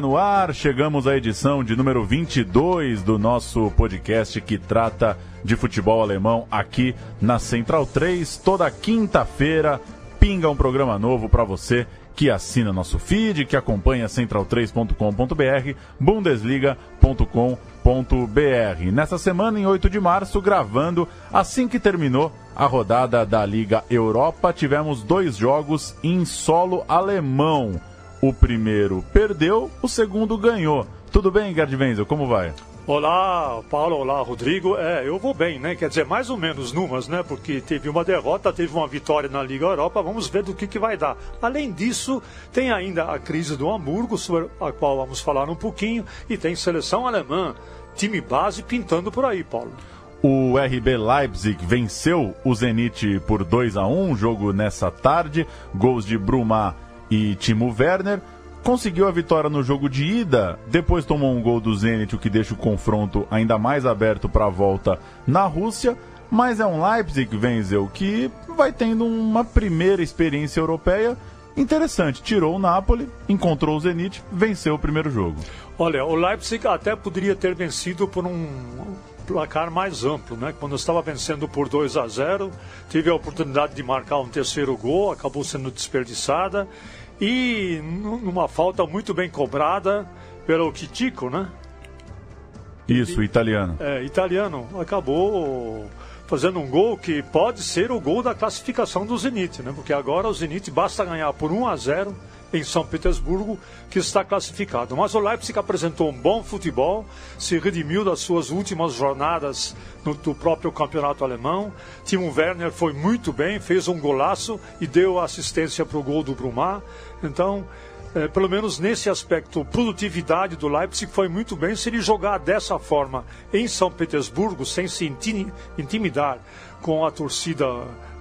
No ar, chegamos à edição de número 22 do nosso podcast que trata de futebol alemão aqui na Central 3. Toda quinta-feira pinga um programa novo para você que assina nosso feed, que acompanha central3.com.br, bundesliga.com.br. Nessa semana, em 8 de março, gravando assim que terminou a rodada da Liga Europa, tivemos dois jogos em solo alemão. O primeiro perdeu, o segundo ganhou. Tudo bem, Gerd Wenzel? Como vai? Olá, Paulo, olá, Rodrigo. É, eu vou bem, né? Quer dizer, mais ou menos numas, né? Porque teve uma derrota, teve uma vitória na Liga Europa, vamos ver do que, que vai dar. Além disso, tem ainda a crise do Hamburgo, sobre a qual vamos falar um pouquinho, e tem seleção alemã, time base pintando por aí, Paulo. O RB Leipzig venceu o Zenit por 2 a 1 jogo nessa tarde, gols de Brumar e Timo Werner. Conseguiu a vitória no jogo de ida, depois tomou um gol do Zenit, o que deixa o confronto ainda mais aberto para a volta na Rússia. Mas é um Leipzig, Wenzel, que vai tendo uma primeira experiência europeia interessante. Tirou o Napoli, encontrou o Zenit, venceu o primeiro jogo. Olha, o Leipzig até poderia ter vencido por um placar mais amplo, né? Quando estava vencendo por 2 a 0, tive a oportunidade de marcar um terceiro gol, acabou sendo desperdiçada e numa falta muito bem cobrada pelo Kitico, né? Isso, italiano. É, italiano, acabou fazendo um gol que pode ser o gol da classificação do Zenit, né? Porque agora o Zenit basta ganhar por 1 a 0 em São Petersburgo, que está classificado. Mas o Leipzig apresentou um bom futebol, se redimiu das suas últimas jornadas no, do próprio campeonato alemão. Timo Werner foi muito bem, fez um golaço e deu assistência para o gol do Brumar. Então, é, pelo menos nesse aspecto, produtividade do Leipzig foi muito bem. Se ele jogar dessa forma em São Petersburgo, sem se intimidar com a torcida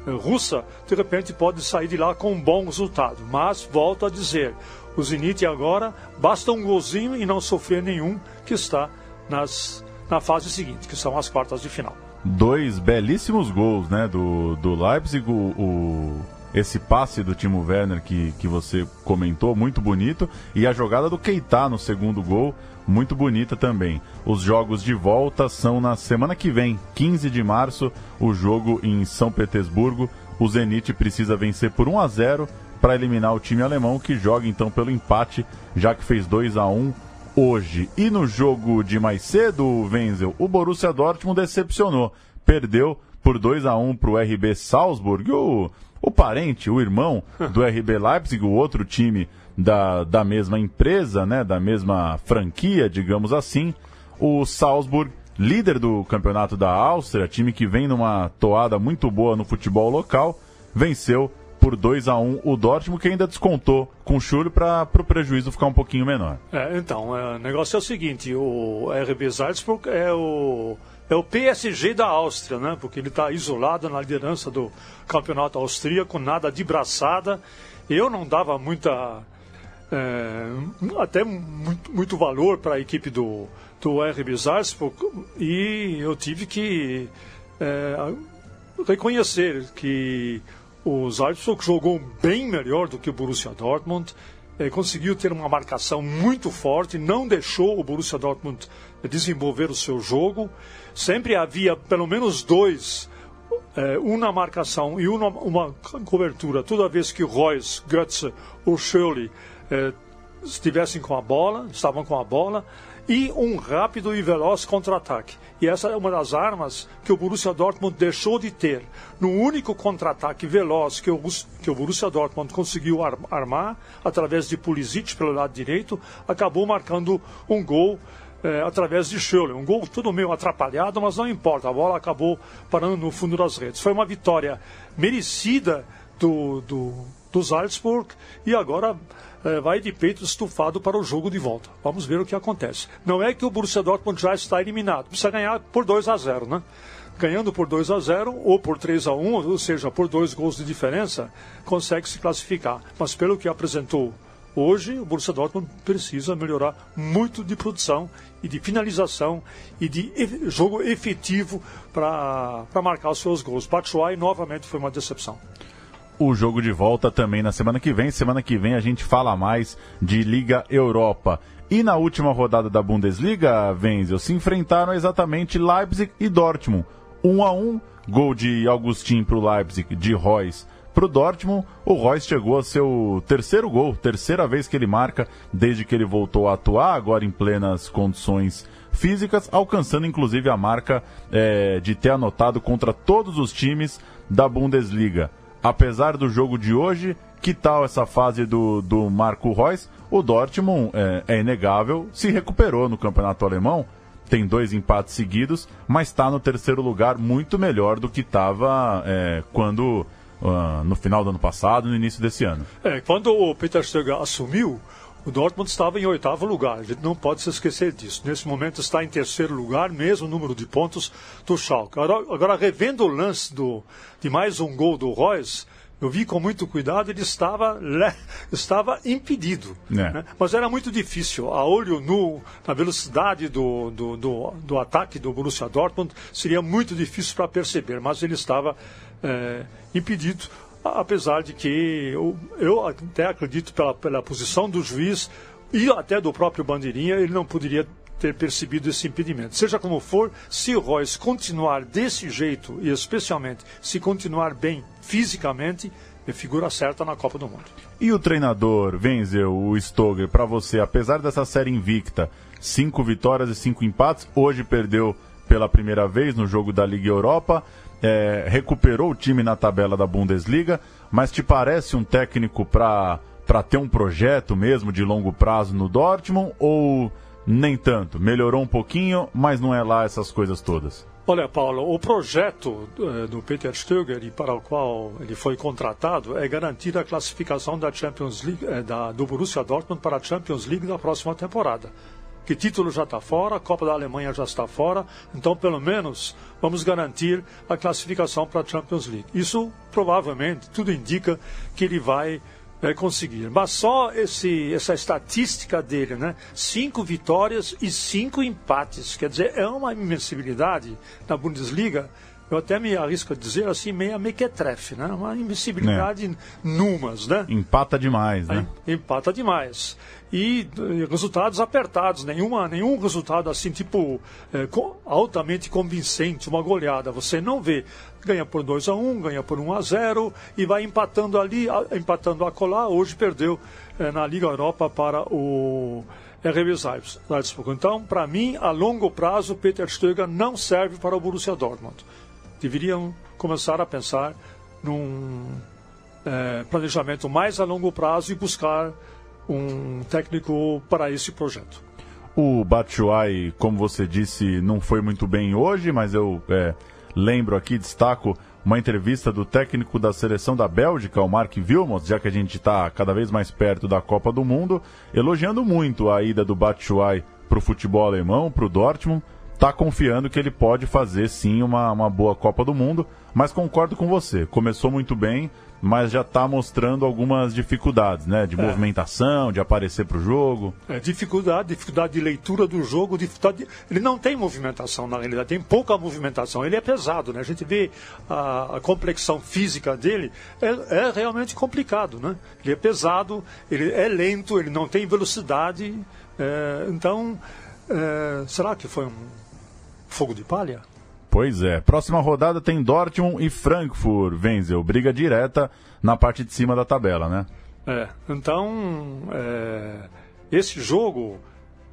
russa, de repente pode sair de lá com um bom resultado. Mas, volto a dizer, o Zenit agora basta um golzinho e não sofrer nenhum que está nas, na fase seguinte, que são as quartas de final. Dois belíssimos gols né, do, do Leipzig, o, o esse passe do Timo Werner que, que você comentou, muito bonito, e a jogada do Keita no segundo gol, muito bonita também. Os jogos de volta são na semana que vem, 15 de março, o jogo em São Petersburgo. O Zenit precisa vencer por 1 a 0 para eliminar o time alemão que joga então pelo empate, já que fez 2 a 1 hoje. E no jogo de mais cedo, Wenzel, o Borussia Dortmund decepcionou, perdeu por 2 a 1 para o RB Salzburg. O, o parente, o irmão do RB Leipzig, o outro time da, da mesma empresa, né, da mesma franquia, digamos assim, o Salzburg, líder do campeonato da Áustria, time que vem numa toada muito boa no futebol local, venceu por 2 a 1 o Dortmund, que ainda descontou com o Schürrle para o prejuízo ficar um pouquinho menor. É, então, é, o negócio é o seguinte, o RB Salzburg é o é o PSG da Áustria, né? Porque ele está isolado na liderança do campeonato austríaco, nada de braçada. Eu não dava muita é, até muito, muito valor para a equipe do, do RB Salzburg e eu tive que é, reconhecer que o Salzburg jogou bem melhor do que o Borussia Dortmund, é, conseguiu ter uma marcação muito forte, não deixou o Borussia Dortmund desenvolver o seu jogo, sempre havia pelo menos dois é, um na marcação e uma, uma cobertura. Toda vez que Royce, Götze ou Schürrle eh, estivessem com a bola, estavam com a bola, e um rápido e veloz contra-ataque. E essa é uma das armas que o Borussia Dortmund deixou de ter. No único contra-ataque veloz que o, que o Borussia Dortmund conseguiu armar, através de Pulisic pelo lado direito, acabou marcando um gol é, através de Schürrle. Um gol tudo meio atrapalhado, mas não importa. A bola acabou parando no fundo das redes. Foi uma vitória merecida do, do do Salzburg e agora é, vai de peito estufado para o jogo de volta. Vamos ver o que acontece. Não é que o Borussia Dortmund já está eliminado, precisa ganhar por 2 a 0, né? Ganhando por 2 a 0 ou por 3 a 1, ou seja, por dois gols de diferença, consegue se classificar. Mas pelo que apresentou hoje, o Borussia Dortmund precisa melhorar muito de produção e de finalização e de jogo efetivo para marcar os seus gols. Batshuayi novamente foi uma decepção o jogo de volta também na semana que vem. Semana que vem a gente fala mais de Liga Europa. E na última rodada da Bundesliga, Wenzel, se enfrentaram exatamente Leipzig e Dortmund. 1 um a 1 um, gol de Augustin para o Leipzig, de Reus para o Dortmund. O Reus chegou a seu terceiro gol, terceira vez que ele marca desde que ele voltou a atuar, agora em plenas condições físicas, alcançando inclusive a marca é, de ter anotado contra todos os times da Bundesliga apesar do jogo de hoje, que tal essa fase do, do Marco Reus? O Dortmund, é, é inegável, se recuperou no campeonato alemão, tem dois empates seguidos, mas está no terceiro lugar muito melhor do que estava é, quando uh, no final do ano passado, no início desse ano. É, quando o Peter Stöger assumiu, o Dortmund estava em oitavo lugar, a gente não pode se esquecer disso. Nesse momento está em terceiro lugar, mesmo número de pontos do Schalke. Agora, revendo o lance do, de mais um gol do Royce, eu vi com muito cuidado, ele estava, estava impedido. É. Né? Mas era muito difícil. A olho nu, na velocidade do, do, do, do ataque do Borussia Dortmund, seria muito difícil para perceber. Mas ele estava é, impedido apesar de que eu, eu até acredito pela, pela posição do juiz e até do próprio Bandeirinha, ele não poderia ter percebido esse impedimento. Seja como for, se o Royce continuar desse jeito, e especialmente se continuar bem fisicamente, é figura certa na Copa do Mundo. E o treinador Wenzel, o Stoger, para você, apesar dessa série invicta, cinco vitórias e cinco empates, hoje perdeu pela primeira vez no jogo da Liga Europa é, recuperou o time na tabela da Bundesliga, mas te parece um técnico para ter um projeto mesmo de longo prazo no Dortmund ou nem tanto? Melhorou um pouquinho, mas não é lá essas coisas todas. Olha, Paulo, o projeto uh, do Peter Stöger e para o qual ele foi contratado é garantir a classificação da Champions League, uh, da, do Borussia Dortmund para a Champions League da próxima temporada que título já está fora, a Copa da Alemanha já está fora, então pelo menos vamos garantir a classificação para a Champions League. Isso provavelmente tudo indica que ele vai é, conseguir. Mas só esse, essa estatística dele, né? Cinco vitórias e cinco empates. Quer dizer, é uma invencibilidade na Bundesliga eu até me arrisco a dizer assim, meia mequetrefe, né? Uma invencibilidade é. numas, né? Empata demais, né? Empata demais. E, e resultados apertados, nenhuma, nenhum resultado assim, tipo, é, altamente convincente, uma goleada. Você não vê. Ganha por 2 a 1 um, ganha por 1 um a 0 e vai empatando ali, empatando a colar. Hoje perdeu é, na Liga Europa para o RB Salzburg. Então, para mim, a longo prazo, Peter Stöger não serve para o Borussia Dortmund deveriam começar a pensar num é, planejamento mais a longo prazo e buscar um técnico para esse projeto. O Batshuayi, como você disse, não foi muito bem hoje, mas eu é, lembro aqui, destaco uma entrevista do técnico da seleção da Bélgica, o Mark Wilmots, já que a gente está cada vez mais perto da Copa do Mundo, elogiando muito a ida do Batshuayi para o futebol alemão, para o Dortmund, está confiando que ele pode fazer sim uma, uma boa Copa do Mundo, mas concordo com você. Começou muito bem, mas já está mostrando algumas dificuldades, né? De é. movimentação, de aparecer para o jogo. É, dificuldade, dificuldade de leitura do jogo, dificuldade. Ele não tem movimentação na realidade, tem pouca movimentação. Ele é pesado, né? A gente vê a, a complexão física dele, é, é, realmente complicado, né? Ele é pesado, ele é lento, ele não tem velocidade. É, então, é, será que foi um Fogo de palha? Pois é. Próxima rodada tem Dortmund e Frankfurt. Wenzel, briga direta na parte de cima da tabela, né? É. Então, é, esse jogo.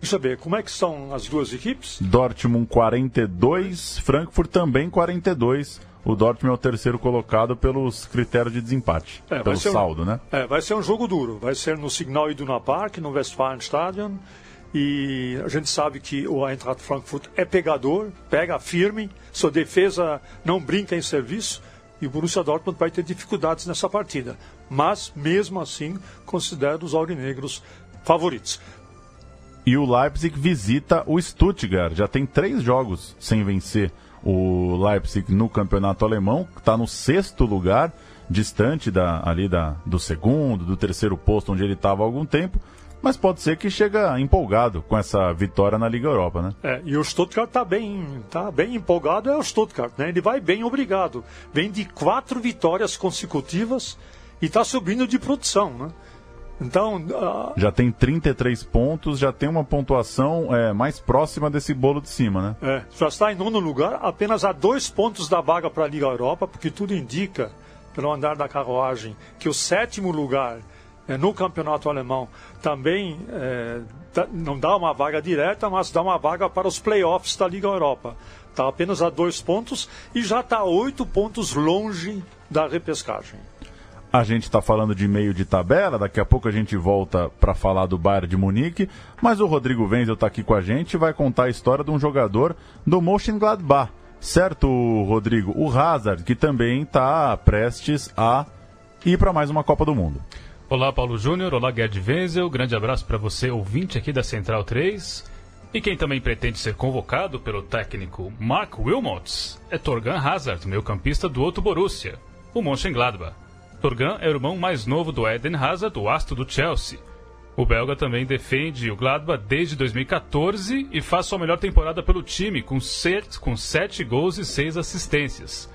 Deixa eu ver, como é que são as duas equipes? Dortmund 42, Frankfurt também 42. O Dortmund é o terceiro colocado pelos critérios de desempate, é, pelo saldo, um, né? É, vai ser um jogo duro. Vai ser no Signal Iduna Park, no Westfalenstadion. E a gente sabe que o Eintracht Frankfurt é pegador, pega firme, sua defesa não brinca em serviço. e o Borussia Dortmund vai ter dificuldades nessa partida. Mas, mesmo assim, considero os aurinegros favoritos. E o Leipzig visita o Stuttgart. Já tem três jogos sem vencer o Leipzig no campeonato alemão. Está no sexto lugar, distante da, ali da, do segundo, do terceiro posto onde ele estava há algum tempo mas pode ser que chega empolgado com essa vitória na Liga Europa, né? É, e o Stuttgart está bem, tá bem empolgado, é o Stuttgart, né? Ele vai bem obrigado. Vem de quatro vitórias consecutivas e está subindo de produção, né? Então. Uh... Já tem 33 pontos, já tem uma pontuação é, mais próxima desse bolo de cima, né? É, já está em nono lugar, apenas a dois pontos da vaga para a Liga Europa, porque tudo indica, pelo andar da carruagem, que o sétimo lugar no campeonato alemão também é, não dá uma vaga direta, mas dá uma vaga para os playoffs da Liga Europa. Está apenas a dois pontos e já está oito pontos longe da repescagem. A gente está falando de meio de tabela, daqui a pouco a gente volta para falar do Bayern de Munique, mas o Rodrigo Wenzel está aqui com a gente e vai contar a história de um jogador do Mönchengladbach. Certo, Rodrigo? O Hazard, que também está prestes a ir para mais uma Copa do Mundo. Olá, Paulo Júnior. Olá, Gerd Wenzel. Grande abraço para você, ouvinte aqui da Central 3. E quem também pretende ser convocado pelo técnico Mark Wilmots é Torgan Hazard, meio campista do outro Borussia, o Mönchengladbach. Torgan é o irmão mais novo do Eden Hazard, o astro do Chelsea. O belga também defende o Gladbach desde 2014 e faz sua melhor temporada pelo time, com, set, com sete gols e seis assistências.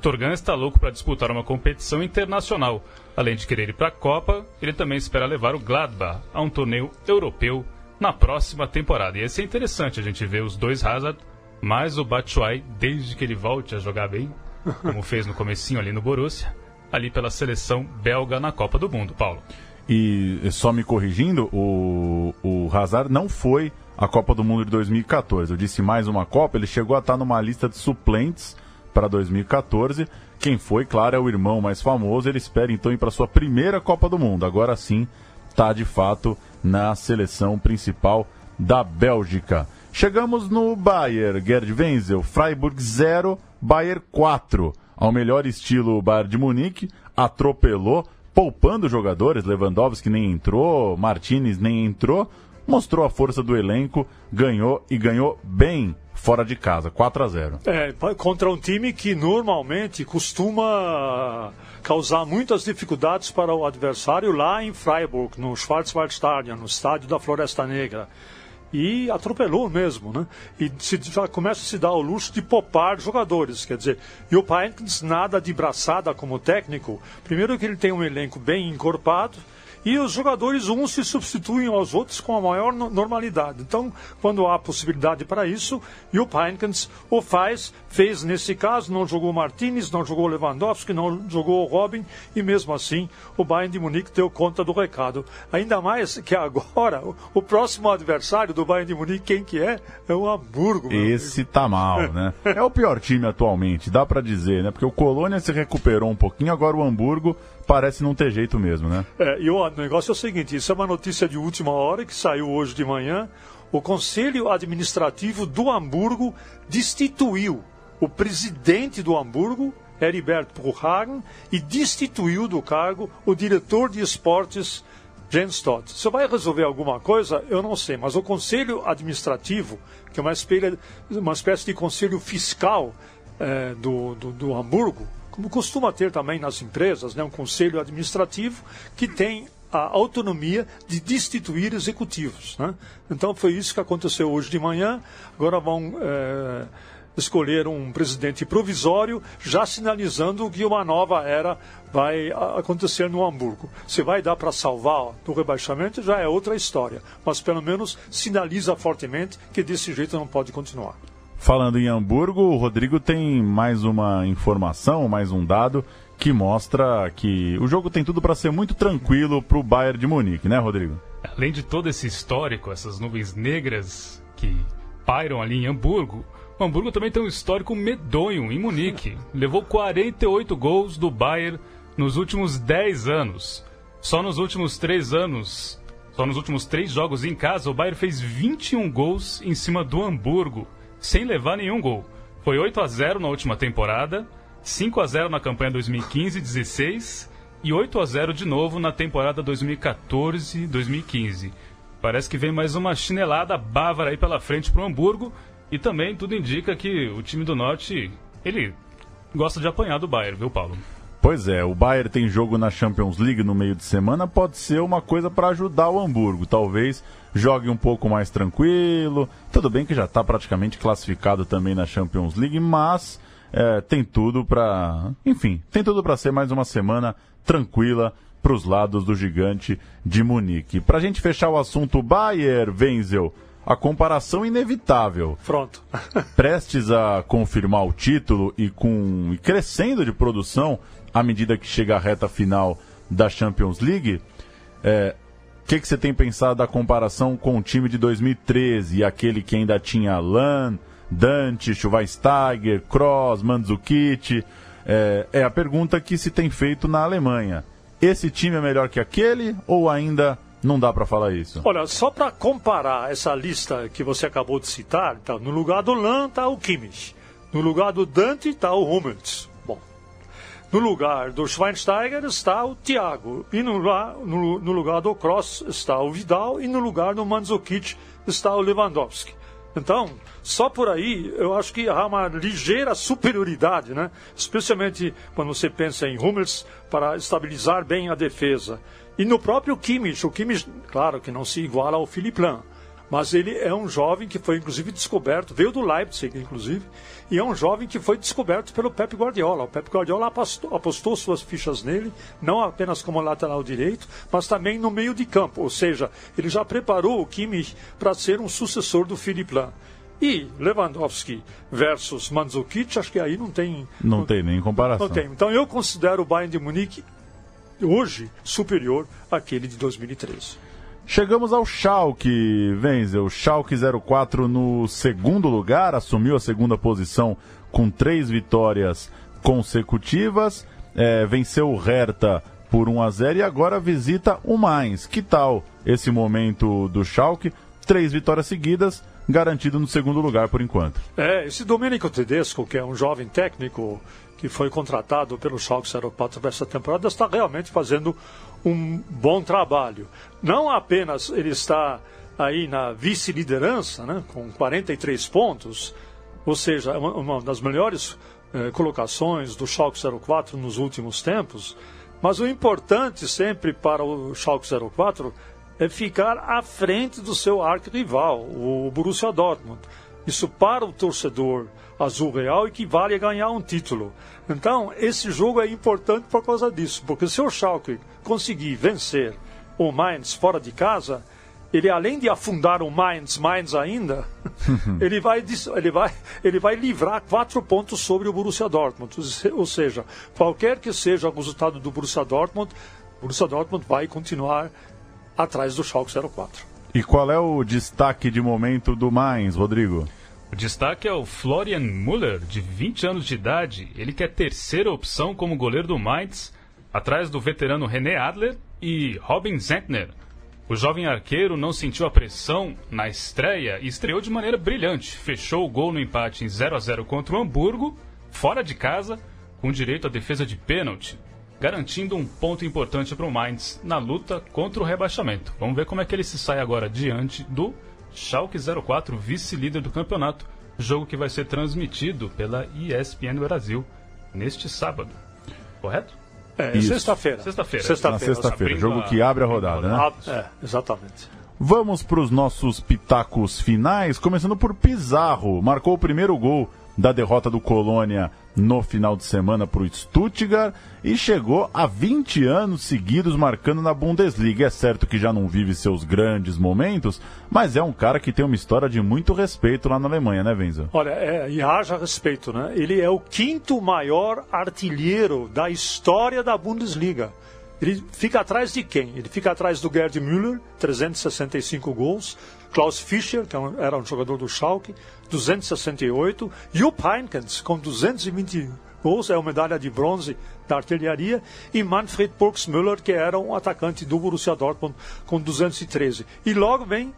Torgan está louco para disputar uma competição internacional. Além de querer ir para a Copa, ele também espera levar o Gladbach a um torneio europeu na próxima temporada. E esse é interessante a gente ver os dois Hazard, mais o Batshuayi, desde que ele volte a jogar bem, como fez no comecinho ali no Borussia, ali pela seleção belga na Copa do Mundo, Paulo. E só me corrigindo, o, o Hazard não foi a Copa do Mundo de 2014. Eu disse mais uma Copa, ele chegou a estar numa lista de suplentes para 2014. Quem foi, claro, é o irmão mais famoso. Ele espera então ir para sua primeira Copa do Mundo. Agora sim, está de fato na seleção principal da Bélgica. Chegamos no Bayern, Gerd Wenzel, Freiburg 0, Bayern 4. Ao melhor estilo Bayern de Munique, atropelou, poupando jogadores, Lewandowski nem entrou, Martinez nem entrou, mostrou a força do elenco, ganhou e ganhou bem fora de casa, 4 a 0. É, contra um time que normalmente costuma causar muitas dificuldades para o adversário lá em Freiburg, no Schwarzwaldstadion, no estádio da Floresta Negra. E atropelou mesmo, né? E se, já começa a se dar o luxo de poupar jogadores, quer dizer, e o Paenkins nada de braçada como técnico. Primeiro que ele tem um elenco bem encorpado, e os jogadores uns se substituem aos outros com a maior normalidade. Então, quando há possibilidade para isso, e o Heinkens o faz, fez nesse caso, não jogou Martinez, não jogou Lewandowski, não jogou Robin, e mesmo assim o Bayern de Munique deu conta do recado. Ainda mais que agora, o próximo adversário do Bayern de Munique, quem que é? É o Hamburgo. Esse amigo. tá mal, né? é o pior time atualmente, dá para dizer, né? Porque o Colônia se recuperou um pouquinho, agora o Hamburgo parece não ter jeito mesmo, né? É, e o negócio é o seguinte: isso é uma notícia de última hora que saiu hoje de manhã. O Conselho Administrativo do Hamburgo destituiu o presidente do Hamburgo, Heribert Bruchhagen, e destituiu do cargo o diretor de esportes, Jens Todd. Se vai resolver alguma coisa, eu não sei, mas o Conselho Administrativo, que é uma espécie, uma espécie de conselho fiscal é, do, do, do Hamburgo, como costuma ter também nas empresas, né, um conselho administrativo que tem a autonomia de destituir executivos. Né? Então foi isso que aconteceu hoje de manhã. Agora vão é, escolher um presidente provisório, já sinalizando que uma nova era vai acontecer no Hamburgo. Se vai dar para salvar do rebaixamento já é outra história, mas pelo menos sinaliza fortemente que desse jeito não pode continuar. Falando em Hamburgo, o Rodrigo tem mais uma informação, mais um dado que mostra que o jogo tem tudo para ser muito tranquilo para o Bayern de Munique, né, Rodrigo? Além de todo esse histórico, essas nuvens negras que pairam ali em Hamburgo, o Hamburgo também tem um histórico medonho em Munique. Levou 48 gols do Bayern nos últimos 10 anos. Só nos últimos 3 anos, só nos últimos 3 jogos em casa, o Bayern fez 21 gols em cima do Hamburgo sem levar nenhum gol. Foi 8 a 0 na última temporada, 5 a 0 na campanha 2015-16 e 8 a 0 de novo na temporada 2014-2015. Parece que vem mais uma chinelada bávara aí pela frente para o Hamburgo e também tudo indica que o time do Norte, ele gosta de apanhar do Bayern, viu, Paulo? Pois é, o Bayern tem jogo na Champions League no meio de semana, pode ser uma coisa para ajudar o Hamburgo. Talvez jogue um pouco mais tranquilo. Tudo bem que já está praticamente classificado também na Champions League, mas é, tem tudo para, enfim, tem tudo para ser mais uma semana tranquila para os lados do gigante de Munique. Para a gente fechar o assunto Bayern, Wenzel, a comparação inevitável. Pronto. Prestes a confirmar o título e com e crescendo de produção à medida que chega a reta final da Champions League, é, o que, que você tem pensado da comparação com o time de 2013, aquele que ainda tinha Lan, Dante, Schweinsteiger, Kroos, Mandzukic? É, é a pergunta que se tem feito na Alemanha. Esse time é melhor que aquele ou ainda não dá para falar isso? Olha, só para comparar essa lista que você acabou de citar, então, no lugar do Lan está o Kimmich, no lugar do Dante está o Hummels. No lugar do Schweinsteiger está o Thiago, e no no, no lugar do Cross está o Vidal, e no lugar do Mandzukic está o Lewandowski. Então, só por aí eu acho que há uma ligeira superioridade, né? especialmente quando você pensa em Hummels para estabilizar bem a defesa. E no próprio Kimmich, o Kimmich, claro que não se iguala ao Philipp Lahm, mas ele é um jovem que foi inclusive descoberto, veio do Leipzig inclusive, e é um jovem que foi descoberto pelo Pep Guardiola. O Pep Guardiola apostou, apostou suas fichas nele, não apenas como lateral direito, mas também no meio de campo, ou seja, ele já preparou o Kimmich para ser um sucessor do Philipp Lahm. E Lewandowski versus Mandzukic, acho que aí não tem... Não, não tem nem comparação. Não tem. Então eu considero o Bayern de Munique hoje superior àquele de 2013. Chegamos ao Schalke, Wenzel. Schalke 04 no segundo lugar, assumiu a segunda posição com três vitórias consecutivas. É, venceu o Hertha por 1 a 0 e agora visita o Mainz. Que tal esse momento do Schalke? Três vitórias seguidas, garantido no segundo lugar por enquanto. É, esse Domenico Tedesco, que é um jovem técnico que foi contratado pelo Schalke 04 para essa temporada, está realmente fazendo um bom trabalho. Não apenas ele está aí na vice-liderança, né, com 43 pontos, ou seja, uma, uma das melhores eh, colocações do Schalke 04 nos últimos tempos, mas o importante sempre para o Schalke 04 é ficar à frente do seu arquirrival, o Borussia Dortmund. Isso para o torcedor azul real equivale a ganhar um título. Então, esse jogo é importante por causa disso, porque se o Schalke conseguir vencer o Mainz fora de casa, ele além de afundar o Mainz, Mainz ainda, ele vai, ele, vai, ele vai livrar quatro pontos sobre o Borussia Dortmund. Ou seja, qualquer que seja o resultado do Borussia Dortmund, o Borussia Dortmund vai continuar atrás do Schalke 04. E qual é o destaque de momento do Mainz, Rodrigo? O destaque é o Florian Müller, de 20 anos de idade. Ele que é terceira opção como goleiro do Mainz, atrás do veterano René Adler e Robin Zentner. O jovem arqueiro não sentiu a pressão na estreia e estreou de maneira brilhante. Fechou o gol no empate em 0 a 0 contra o Hamburgo, fora de casa, com direito à defesa de pênalti, garantindo um ponto importante para o Mainz na luta contra o rebaixamento. Vamos ver como é que ele se sai agora diante do Schalke 04, vice-líder do campeonato, jogo que vai ser transmitido pela ESPN Brasil neste sábado. Correto? É, sexta-feira. Sexta-feira. Sexta-feira. Sexta-feira. Jogo que abre a rodada, né? É, exatamente. Vamos para os nossos pitacos finais, começando por Pizarro. Marcou o primeiro gol da derrota do Colônia no final de semana para o Stuttgart e chegou a 20 anos seguidos marcando na Bundesliga. É certo que já não vive seus grandes momentos, mas é um cara que tem uma história de muito respeito lá na Alemanha, né, Venza? Olha, é, e haja respeito, né? Ele é o quinto maior artilheiro da história da Bundesliga. Ele fica atrás de quem? Ele fica atrás do Gerd Müller, 365 gols, Klaus Fischer, que é era um jogador do Schalke, 268, Jupp Heynckes, com 220 gols, é uma medalha de bronze da artilharia, e Manfred Burgsmüller, que era um atacante do Borussia Dortmund, com 213. E logo vem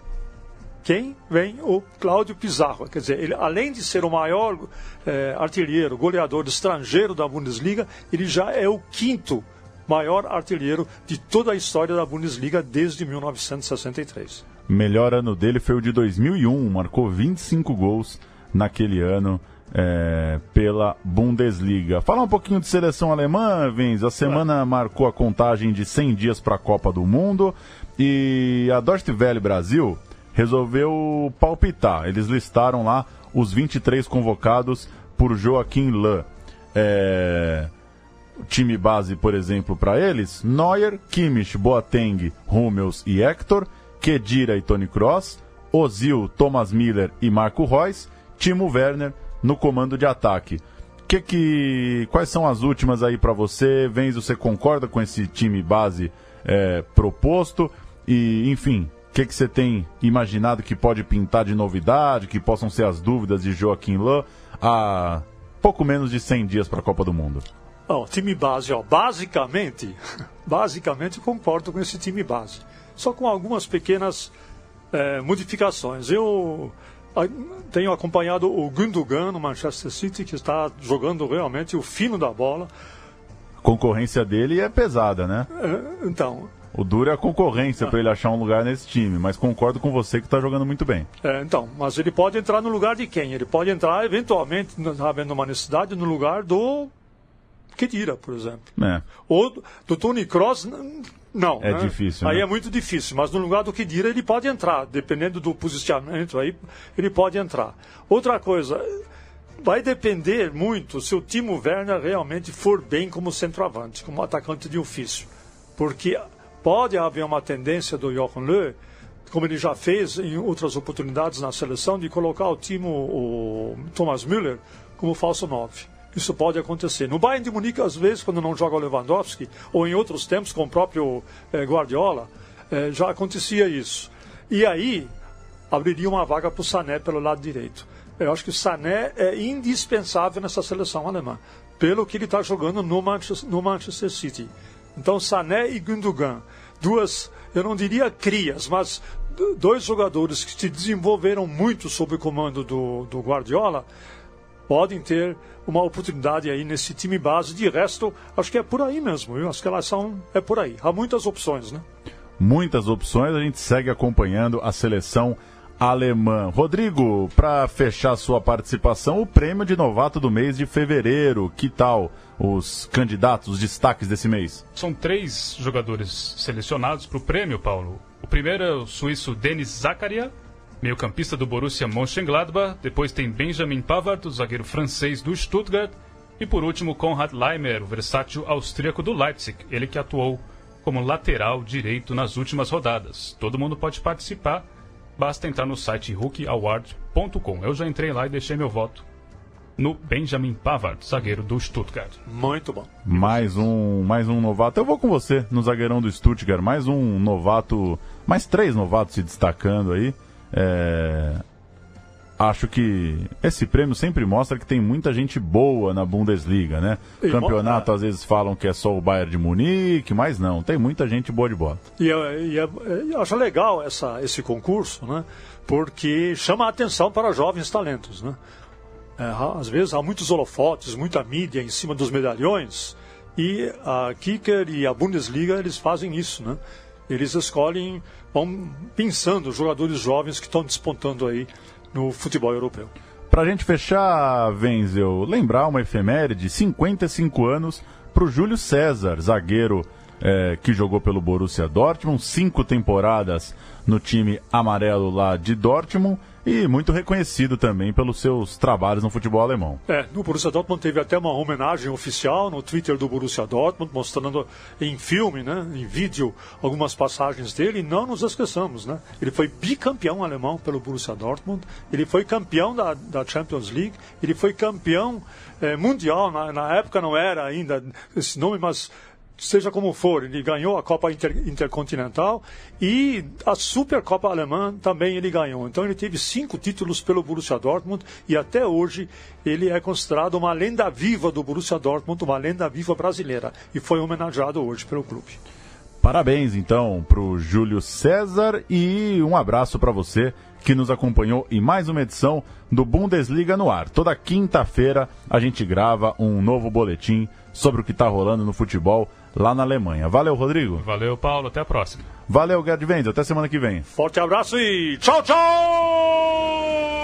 quem? Vem o Cláudio Pizarro. Quer dizer, ele, além de ser o maior é, artilheiro, goleador estrangeiro da Bundesliga, ele já é o quinto maior artilheiro de toda a história da Bundesliga desde 1963. Melhor ano dele foi o de 2001, marcou 25 gols naquele ano é, pela Bundesliga. Fala um pouquinho de seleção alemã, Vens. A semana marcou a contagem de 100 dias para a Copa do Mundo e a Deutsche Welle Brasil resolveu palpitar. Eles listaram lá os 23 convocados por Joaquim Lã. É, time base, por exemplo, para eles: Neuer, Kimmich, Boateng, Hummels e Hector, Kedira e Tony Cross, Ozil, Thomas Miller e Marco Reus, Timo Werner no comando de ataque. Que que, quais são as últimas aí para você? Vens, você concorda com esse time base é, proposto? E, enfim, o que, que você tem imaginado que pode pintar de novidade, que possam ser as dúvidas de Joaquim Lã há pouco menos de 100 dias para a Copa do Mundo? Oh, time base, ó, basicamente, basicamente concordo com esse time base, só com algumas pequenas é, modificações. Eu tenho acompanhado o Gundogan no Manchester City, que está jogando realmente o fino da bola. A concorrência dele é pesada, né? É, então. O duro é a concorrência ah. para ele achar um lugar nesse time, mas concordo com você que está jogando muito bem. É, então, mas ele pode entrar no lugar de quem? Ele pode entrar, eventualmente, havendo uma necessidade, no lugar do Kedira, por exemplo. É. Ou do Tony Cross, não. É né? difícil. Aí né? é muito difícil, mas no lugar do Kedira ele pode entrar, dependendo do posicionamento, aí ele pode entrar. Outra coisa, vai depender muito se o Timo Werner realmente for bem como centroavante, como atacante de ofício. Porque pode haver uma tendência do Jochen Löw, como ele já fez em outras oportunidades na seleção, de colocar o Timo, o Thomas Müller, como falso 9. Isso pode acontecer. No Bayern de Munique, às vezes, quando não joga o Lewandowski, ou em outros tempos com o próprio eh, Guardiola, eh, já acontecia isso. E aí, abriria uma vaga para o Sané pelo lado direito. Eu acho que o Sané é indispensável nessa seleção alemã, pelo que ele está jogando no Manchester, no Manchester City. Então, Sané e Gundogan, duas, eu não diria crias, mas dois jogadores que se desenvolveram muito sob o comando do, do Guardiola, podem ter uma oportunidade aí nesse time base. De resto, acho que é por aí mesmo, viu? Acho que elas são. É por aí. Há muitas opções, né? Muitas opções, a gente segue acompanhando a seleção alemã. Rodrigo, para fechar sua participação, o prêmio de novato do mês de fevereiro. Que tal os candidatos, os destaques desse mês? São três jogadores selecionados para o prêmio, Paulo. O primeiro é o suíço Denis Zakaria, meio-campista do Borussia Mönchengladbach, depois tem Benjamin Pavard, o zagueiro francês do Stuttgart, e por último Konrad Leimer, o versátil austríaco do Leipzig, ele que atuou como lateral direito nas últimas rodadas. Todo mundo pode participar, basta entrar no site rookieaward.com. Eu já entrei lá e deixei meu voto no Benjamin Pavard, zagueiro do Stuttgart. Muito bom. Mais um, mais um novato. Eu vou com você no zagueirão do Stuttgart. Mais um novato, mais três novatos se destacando aí. É... Acho que esse prêmio sempre mostra que tem muita gente boa na Bundesliga, né? E Campeonato às vezes falam que é só o Bayern de Munique, mas não, tem muita gente boa de bola. E, e, e eu acho legal essa, esse concurso, né? Porque chama a atenção para jovens talentos, né? É, às vezes há muitos holofotes, muita mídia em cima dos medalhões, e a Kicker e a Bundesliga eles fazem isso, né? Eles escolhem, vão pensando jogadores jovens que estão despontando aí no futebol europeu. Para a gente fechar, Wenzel, lembrar uma efeméride, 55 anos para o Júlio César, zagueiro é, que jogou pelo Borussia Dortmund, cinco temporadas no time amarelo lá de Dortmund e muito reconhecido também pelos seus trabalhos no futebol alemão. É, no Borussia Dortmund teve até uma homenagem oficial no Twitter do Borussia Dortmund, mostrando em filme, né, em vídeo, algumas passagens dele. E não nos esqueçamos, né? Ele foi bicampeão alemão pelo Borussia Dortmund, ele foi campeão da, da Champions League, ele foi campeão é, mundial, na, na época não era ainda esse nome, mas seja como for, ele ganhou a Copa Inter, Intercontinental e a Supercopa Alemã também ele ganhou. Então ele teve cinco títulos pelo Borussia Dortmund e até hoje ele é considerado uma lenda viva do Borussia Dortmund, uma lenda viva brasileira e foi homenageado hoje pelo clube. Parabéns então para o Júlio César e um abraço para você que nos acompanhou em mais uma edição do Bundesliga no ar. Toda quinta-feira a gente grava um novo boletim sobre o que está rolando no futebol lá na Alemanha. Valeu, Rodrigo. Valeu, Paulo. Até a próxima. Valeu, Gerd Vendes. Até semana que vem. Forte abraço e tchau, tchau!